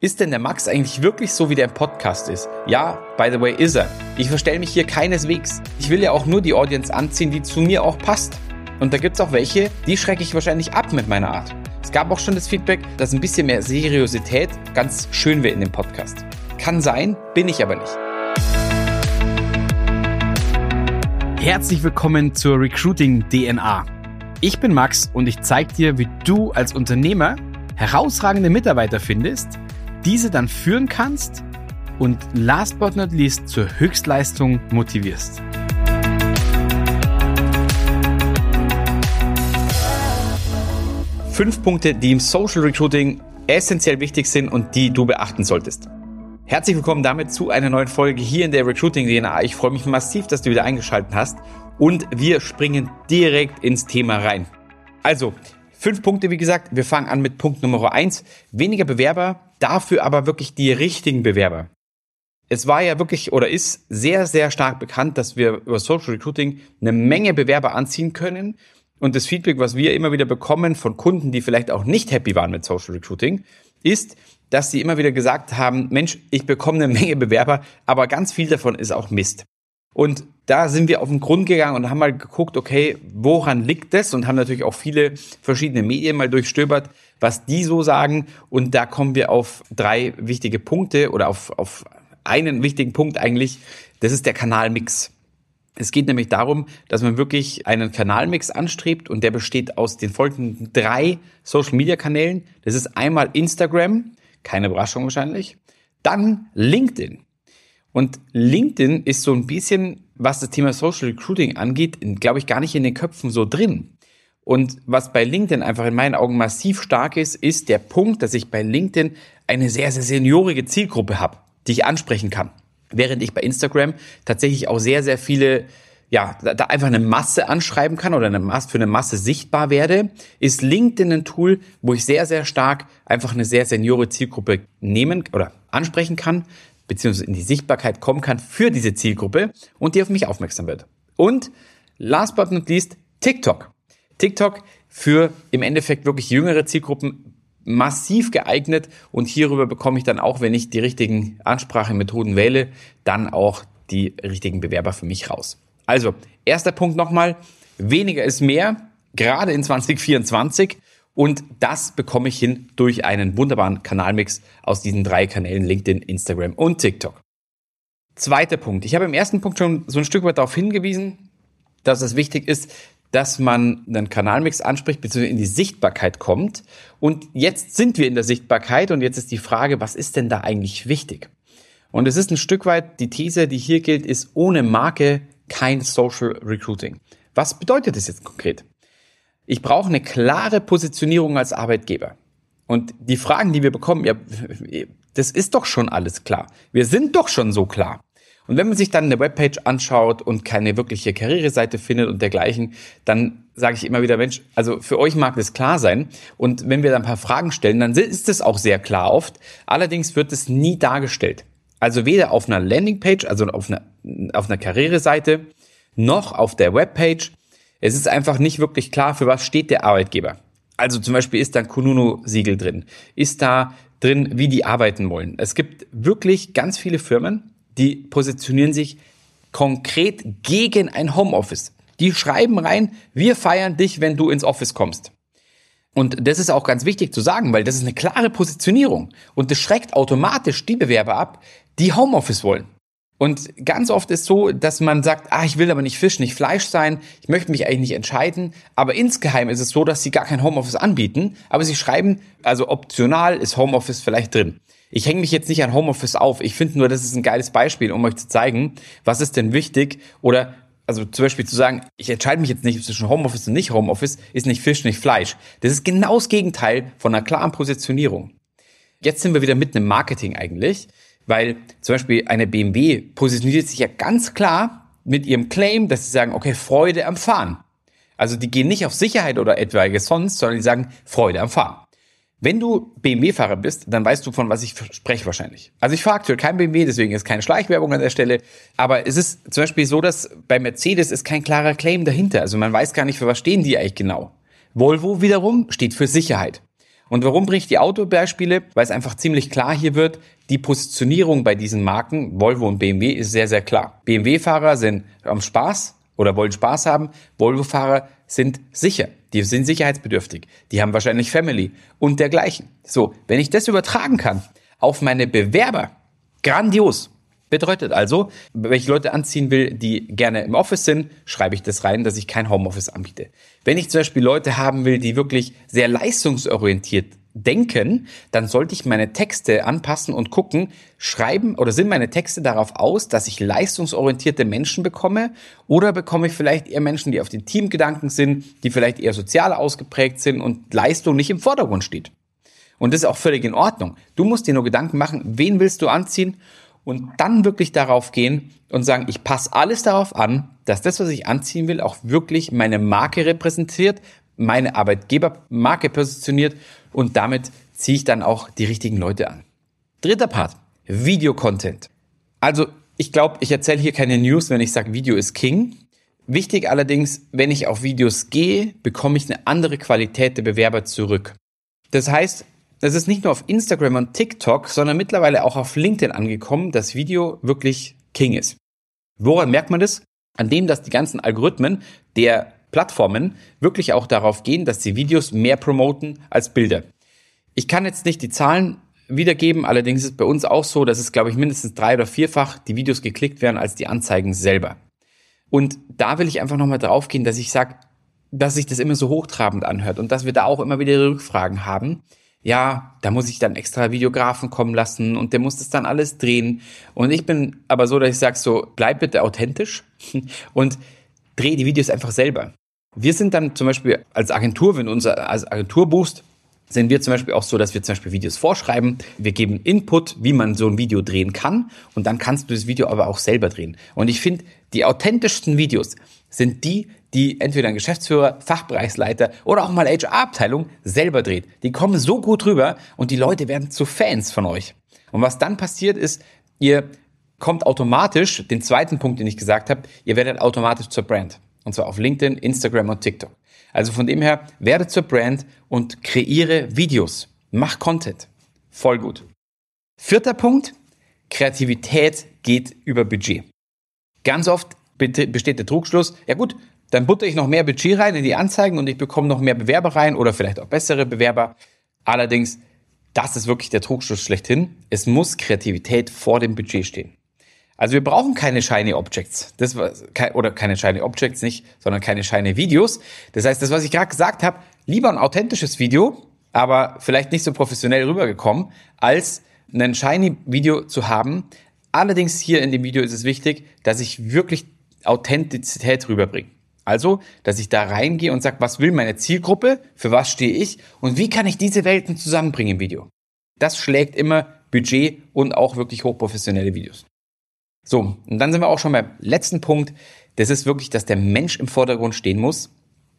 Ist denn der Max eigentlich wirklich so, wie der im Podcast ist? Ja, by the way, ist er. Ich verstelle mich hier keineswegs. Ich will ja auch nur die Audience anziehen, die zu mir auch passt. Und da gibt's auch welche, die schrecke ich wahrscheinlich ab mit meiner Art. Es gab auch schon das Feedback, dass ein bisschen mehr Seriosität ganz schön wäre in dem Podcast. Kann sein, bin ich aber nicht. Herzlich willkommen zur Recruiting DNA. Ich bin Max und ich zeige dir, wie du als Unternehmer herausragende Mitarbeiter findest, diese dann führen kannst und last but not least zur Höchstleistung motivierst. Fünf Punkte, die im Social Recruiting essentiell wichtig sind und die du beachten solltest. Herzlich willkommen damit zu einer neuen Folge hier in der Recruiting DNA. Ich freue mich massiv, dass du wieder eingeschaltet hast und wir springen direkt ins Thema rein. Also, fünf Punkte, wie gesagt. Wir fangen an mit Punkt Nummer eins. Weniger Bewerber, dafür aber wirklich die richtigen Bewerber. Es war ja wirklich oder ist sehr, sehr stark bekannt, dass wir über Social Recruiting eine Menge Bewerber anziehen können. Und das Feedback, was wir immer wieder bekommen von Kunden, die vielleicht auch nicht happy waren mit Social Recruiting, ist, dass sie immer wieder gesagt haben, Mensch, ich bekomme eine Menge Bewerber, aber ganz viel davon ist auch Mist. Und da sind wir auf den Grund gegangen und haben mal geguckt, okay, woran liegt das? Und haben natürlich auch viele verschiedene Medien mal durchstöbert, was die so sagen. Und da kommen wir auf drei wichtige Punkte oder auf, auf einen wichtigen Punkt eigentlich. Das ist der Kanalmix. Es geht nämlich darum, dass man wirklich einen Kanalmix anstrebt und der besteht aus den folgenden drei Social Media Kanälen. Das ist einmal Instagram, keine Überraschung wahrscheinlich, dann LinkedIn. Und LinkedIn ist so ein bisschen, was das Thema Social Recruiting angeht, glaube ich, gar nicht in den Köpfen so drin. Und was bei LinkedIn einfach in meinen Augen massiv stark ist, ist der Punkt, dass ich bei LinkedIn eine sehr, sehr seniorige Zielgruppe habe, die ich ansprechen kann. Während ich bei Instagram tatsächlich auch sehr, sehr viele ja, da einfach eine Masse anschreiben kann oder eine Masse, für eine Masse sichtbar werde, ist LinkedIn ein Tool, wo ich sehr, sehr stark einfach eine sehr seniore Zielgruppe nehmen oder ansprechen kann, beziehungsweise in die Sichtbarkeit kommen kann für diese Zielgruppe und die auf mich aufmerksam wird. Und last but not least, TikTok. TikTok für im Endeffekt wirklich jüngere Zielgruppen massiv geeignet und hierüber bekomme ich dann auch, wenn ich die richtigen Ansprachemethoden wähle, dann auch die richtigen Bewerber für mich raus. Also, erster Punkt nochmal, weniger ist mehr, gerade in 2024 und das bekomme ich hin durch einen wunderbaren Kanalmix aus diesen drei Kanälen LinkedIn, Instagram und TikTok. Zweiter Punkt. Ich habe im ersten Punkt schon so ein Stück weit darauf hingewiesen, dass es wichtig ist, dass man einen Kanalmix anspricht, beziehungsweise in die Sichtbarkeit kommt. Und jetzt sind wir in der Sichtbarkeit und jetzt ist die Frage, was ist denn da eigentlich wichtig? Und es ist ein Stück weit, die These, die hier gilt, ist ohne Marke kein Social Recruiting. Was bedeutet das jetzt konkret? Ich brauche eine klare Positionierung als Arbeitgeber. Und die Fragen, die wir bekommen, ja, das ist doch schon alles klar. Wir sind doch schon so klar. Und wenn man sich dann eine Webpage anschaut und keine wirkliche Karriereseite findet und dergleichen, dann sage ich immer wieder, Mensch, also für euch mag das klar sein. Und wenn wir dann ein paar Fragen stellen, dann ist es auch sehr klar oft. Allerdings wird es nie dargestellt. Also weder auf einer Landingpage, also auf einer, auf einer Karriereseite, noch auf der Webpage es ist einfach nicht wirklich klar, für was steht der Arbeitgeber. Also zum Beispiel ist da ein Kununu-Siegel drin. Ist da drin, wie die arbeiten wollen. Es gibt wirklich ganz viele Firmen, die positionieren sich konkret gegen ein Homeoffice. Die schreiben rein, wir feiern dich, wenn du ins Office kommst. Und das ist auch ganz wichtig zu sagen, weil das ist eine klare Positionierung. Und das schreckt automatisch die Bewerber ab, die Homeoffice wollen. Und ganz oft ist so, dass man sagt, ah, ich will aber nicht Fisch, nicht Fleisch sein, ich möchte mich eigentlich nicht entscheiden. Aber insgeheim ist es so, dass sie gar kein Homeoffice anbieten, aber sie schreiben, also optional ist Homeoffice vielleicht drin. Ich hänge mich jetzt nicht an Homeoffice auf. Ich finde nur, das ist ein geiles Beispiel, um euch zu zeigen, was ist denn wichtig oder also zum Beispiel zu sagen, ich entscheide mich jetzt nicht zwischen Homeoffice und nicht Homeoffice, ist nicht Fisch, nicht Fleisch. Das ist genau das Gegenteil von einer klaren Positionierung. Jetzt sind wir wieder mitten im Marketing eigentlich. Weil zum Beispiel eine BMW positioniert sich ja ganz klar mit ihrem Claim, dass sie sagen, okay, Freude am Fahren. Also die gehen nicht auf Sicherheit oder etwaiges sonst, sondern die sagen Freude am Fahren. Wenn du BMW-Fahrer bist, dann weißt du, von was ich spreche wahrscheinlich. Also ich fahre aktuell kein BMW, deswegen ist keine Schleichwerbung an der Stelle. Aber es ist zum Beispiel so, dass bei Mercedes ist kein klarer Claim dahinter. Also man weiß gar nicht, für was stehen die eigentlich genau. Volvo wiederum steht für Sicherheit. Und warum bringe ich die Autobeispiele? Weil es einfach ziemlich klar hier wird, die Positionierung bei diesen Marken, Volvo und BMW, ist sehr, sehr klar. BMW-Fahrer sind am Spaß oder wollen Spaß haben. Volvo-Fahrer sind sicher. Die sind sicherheitsbedürftig. Die haben wahrscheinlich Family und dergleichen. So, wenn ich das übertragen kann auf meine Bewerber, grandios. Bedeutet also, wenn ich Leute anziehen will, die gerne im Office sind, schreibe ich das rein, dass ich kein Homeoffice anbiete. Wenn ich zum Beispiel Leute haben will, die wirklich sehr leistungsorientiert denken, dann sollte ich meine Texte anpassen und gucken, schreiben oder sind meine Texte darauf aus, dass ich leistungsorientierte Menschen bekomme oder bekomme ich vielleicht eher Menschen, die auf den Teamgedanken sind, die vielleicht eher sozial ausgeprägt sind und Leistung nicht im Vordergrund steht. Und das ist auch völlig in Ordnung. Du musst dir nur Gedanken machen, wen willst du anziehen und dann wirklich darauf gehen und sagen, ich passe alles darauf an, dass das, was ich anziehen will, auch wirklich meine Marke repräsentiert, meine Arbeitgebermarke positioniert und damit ziehe ich dann auch die richtigen Leute an. Dritter Part, Video-Content. Also ich glaube, ich erzähle hier keine News, wenn ich sage, Video ist King. Wichtig allerdings, wenn ich auf Videos gehe, bekomme ich eine andere Qualität der Bewerber zurück. Das heißt, es ist nicht nur auf Instagram und TikTok, sondern mittlerweile auch auf LinkedIn angekommen, dass Video wirklich King ist. Woran merkt man das? An dem, dass die ganzen Algorithmen der Plattformen wirklich auch darauf gehen, dass sie Videos mehr promoten als Bilder. Ich kann jetzt nicht die Zahlen wiedergeben, allerdings ist bei uns auch so, dass es, glaube ich, mindestens drei oder vierfach die Videos geklickt werden als die Anzeigen selber. Und da will ich einfach nochmal drauf gehen, dass ich sage, dass sich das immer so hochtrabend anhört und dass wir da auch immer wieder Rückfragen haben ja, da muss ich dann extra Videografen kommen lassen und der muss das dann alles drehen. Und ich bin aber so, dass ich sage so, bleib bitte authentisch und dreh die Videos einfach selber. Wir sind dann zum Beispiel als Agentur, wenn unser als Agentur buchst, sind wir zum Beispiel auch so, dass wir zum Beispiel Videos vorschreiben. Wir geben Input, wie man so ein Video drehen kann. Und dann kannst du das Video aber auch selber drehen. Und ich finde, die authentischsten Videos sind die, die entweder ein Geschäftsführer, Fachbereichsleiter oder auch mal HR-Abteilung selber dreht. Die kommen so gut rüber und die Leute werden zu Fans von euch. Und was dann passiert ist, ihr kommt automatisch, den zweiten Punkt, den ich gesagt habe, ihr werdet automatisch zur Brand. Und zwar auf LinkedIn, Instagram und TikTok. Also von dem her, werde zur Brand und kreiere Videos. Mach Content. Voll gut. Vierter Punkt, Kreativität geht über Budget. Ganz oft besteht der Trugschluss, ja gut, dann butter ich noch mehr Budget rein in die Anzeigen und ich bekomme noch mehr Bewerber rein oder vielleicht auch bessere Bewerber. Allerdings, das ist wirklich der Trugschluss schlechthin. Es muss Kreativität vor dem Budget stehen. Also wir brauchen keine Shiny Objects. Das war, oder keine Shiny Objects nicht, sondern keine Shiny Videos. Das heißt, das, was ich gerade gesagt habe, lieber ein authentisches Video, aber vielleicht nicht so professionell rübergekommen, als ein Shiny Video zu haben. Allerdings hier in dem Video ist es wichtig, dass ich wirklich Authentizität rüberbringe. Also, dass ich da reingehe und sage, was will meine Zielgruppe, für was stehe ich und wie kann ich diese Welten zusammenbringen im Video. Das schlägt immer Budget und auch wirklich hochprofessionelle Videos. So, und dann sind wir auch schon beim letzten Punkt. Das ist wirklich, dass der Mensch im Vordergrund stehen muss.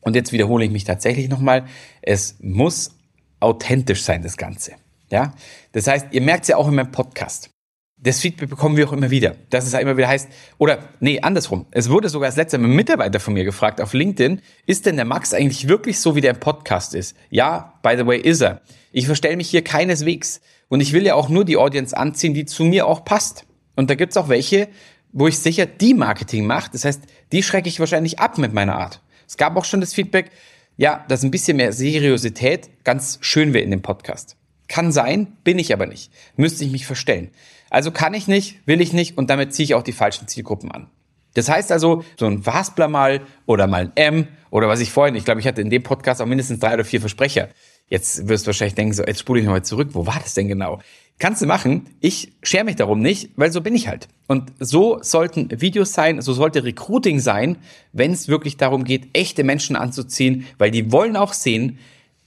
Und jetzt wiederhole ich mich tatsächlich nochmal. Es muss authentisch sein, das Ganze. Ja, das heißt, ihr merkt es ja auch in meinem Podcast das Feedback bekommen wir auch immer wieder. Dass es halt immer wieder heißt, oder nee, andersrum. Es wurde sogar das letzte Mal ein Mitarbeiter von mir gefragt auf LinkedIn, ist denn der Max eigentlich wirklich so, wie der im Podcast ist? Ja, by the way, ist er. Ich verstelle mich hier keineswegs. Und ich will ja auch nur die Audience anziehen, die zu mir auch passt. Und da gibt's auch welche, wo ich sicher die Marketing mache. Das heißt, die schrecke ich wahrscheinlich ab mit meiner Art. Es gab auch schon das Feedback, ja, dass ein bisschen mehr Seriosität ganz schön wäre in dem Podcast. Kann sein, bin ich aber nicht. Müsste ich mich verstellen. Also kann ich nicht, will ich nicht und damit ziehe ich auch die falschen Zielgruppen an. Das heißt also, so ein Waspler mal oder mal ein M oder was ich vorhin, ich glaube, ich hatte in dem Podcast auch mindestens drei oder vier Versprecher. Jetzt wirst du wahrscheinlich denken, so, jetzt spule ich nochmal zurück. Wo war das denn genau? Kannst du machen. Ich schere mich darum nicht, weil so bin ich halt. Und so sollten Videos sein, so sollte Recruiting sein, wenn es wirklich darum geht, echte Menschen anzuziehen, weil die wollen auch sehen,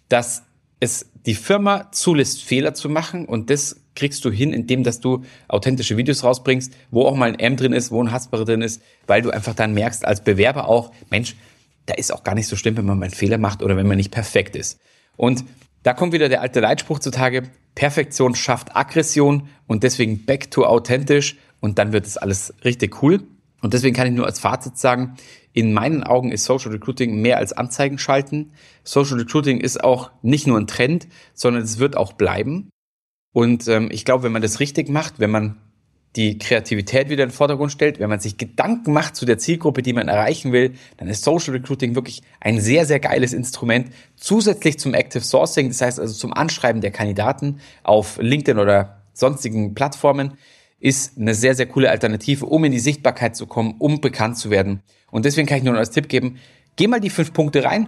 dass es die Firma zulässt, Fehler zu machen und das kriegst du hin, indem dass du authentische Videos rausbringst, wo auch mal ein M drin ist, wo ein Hasper drin ist, weil du einfach dann merkst als Bewerber auch, Mensch, da ist auch gar nicht so schlimm, wenn man mal einen Fehler macht oder wenn man nicht perfekt ist. Und da kommt wieder der alte Leitspruch zutage, Perfektion schafft Aggression und deswegen back to authentisch und dann wird es alles richtig cool. Und deswegen kann ich nur als Fazit sagen, In meinen Augen ist Social Recruiting mehr als Anzeigen schalten. Social Recruiting ist auch nicht nur ein Trend, sondern es wird auch bleiben. Und ähm, ich glaube, wenn man das richtig macht, wenn man die Kreativität wieder in den Vordergrund stellt, wenn man sich Gedanken macht zu der Zielgruppe, die man erreichen will, dann ist Social Recruiting wirklich ein sehr, sehr geiles Instrument. Zusätzlich zum Active Sourcing, das heißt also zum Anschreiben der Kandidaten auf LinkedIn oder sonstigen Plattformen, ist eine sehr, sehr coole Alternative, um in die Sichtbarkeit zu kommen, um bekannt zu werden. Und deswegen kann ich nur noch als Tipp geben, geh mal die fünf Punkte rein,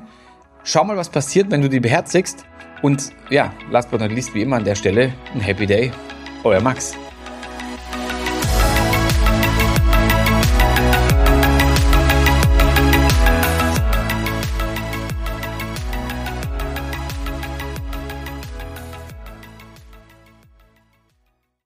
schau mal, was passiert, wenn du die beherzigst. Und ja, last but not least, wie immer an der Stelle, ein Happy Day, euer Max.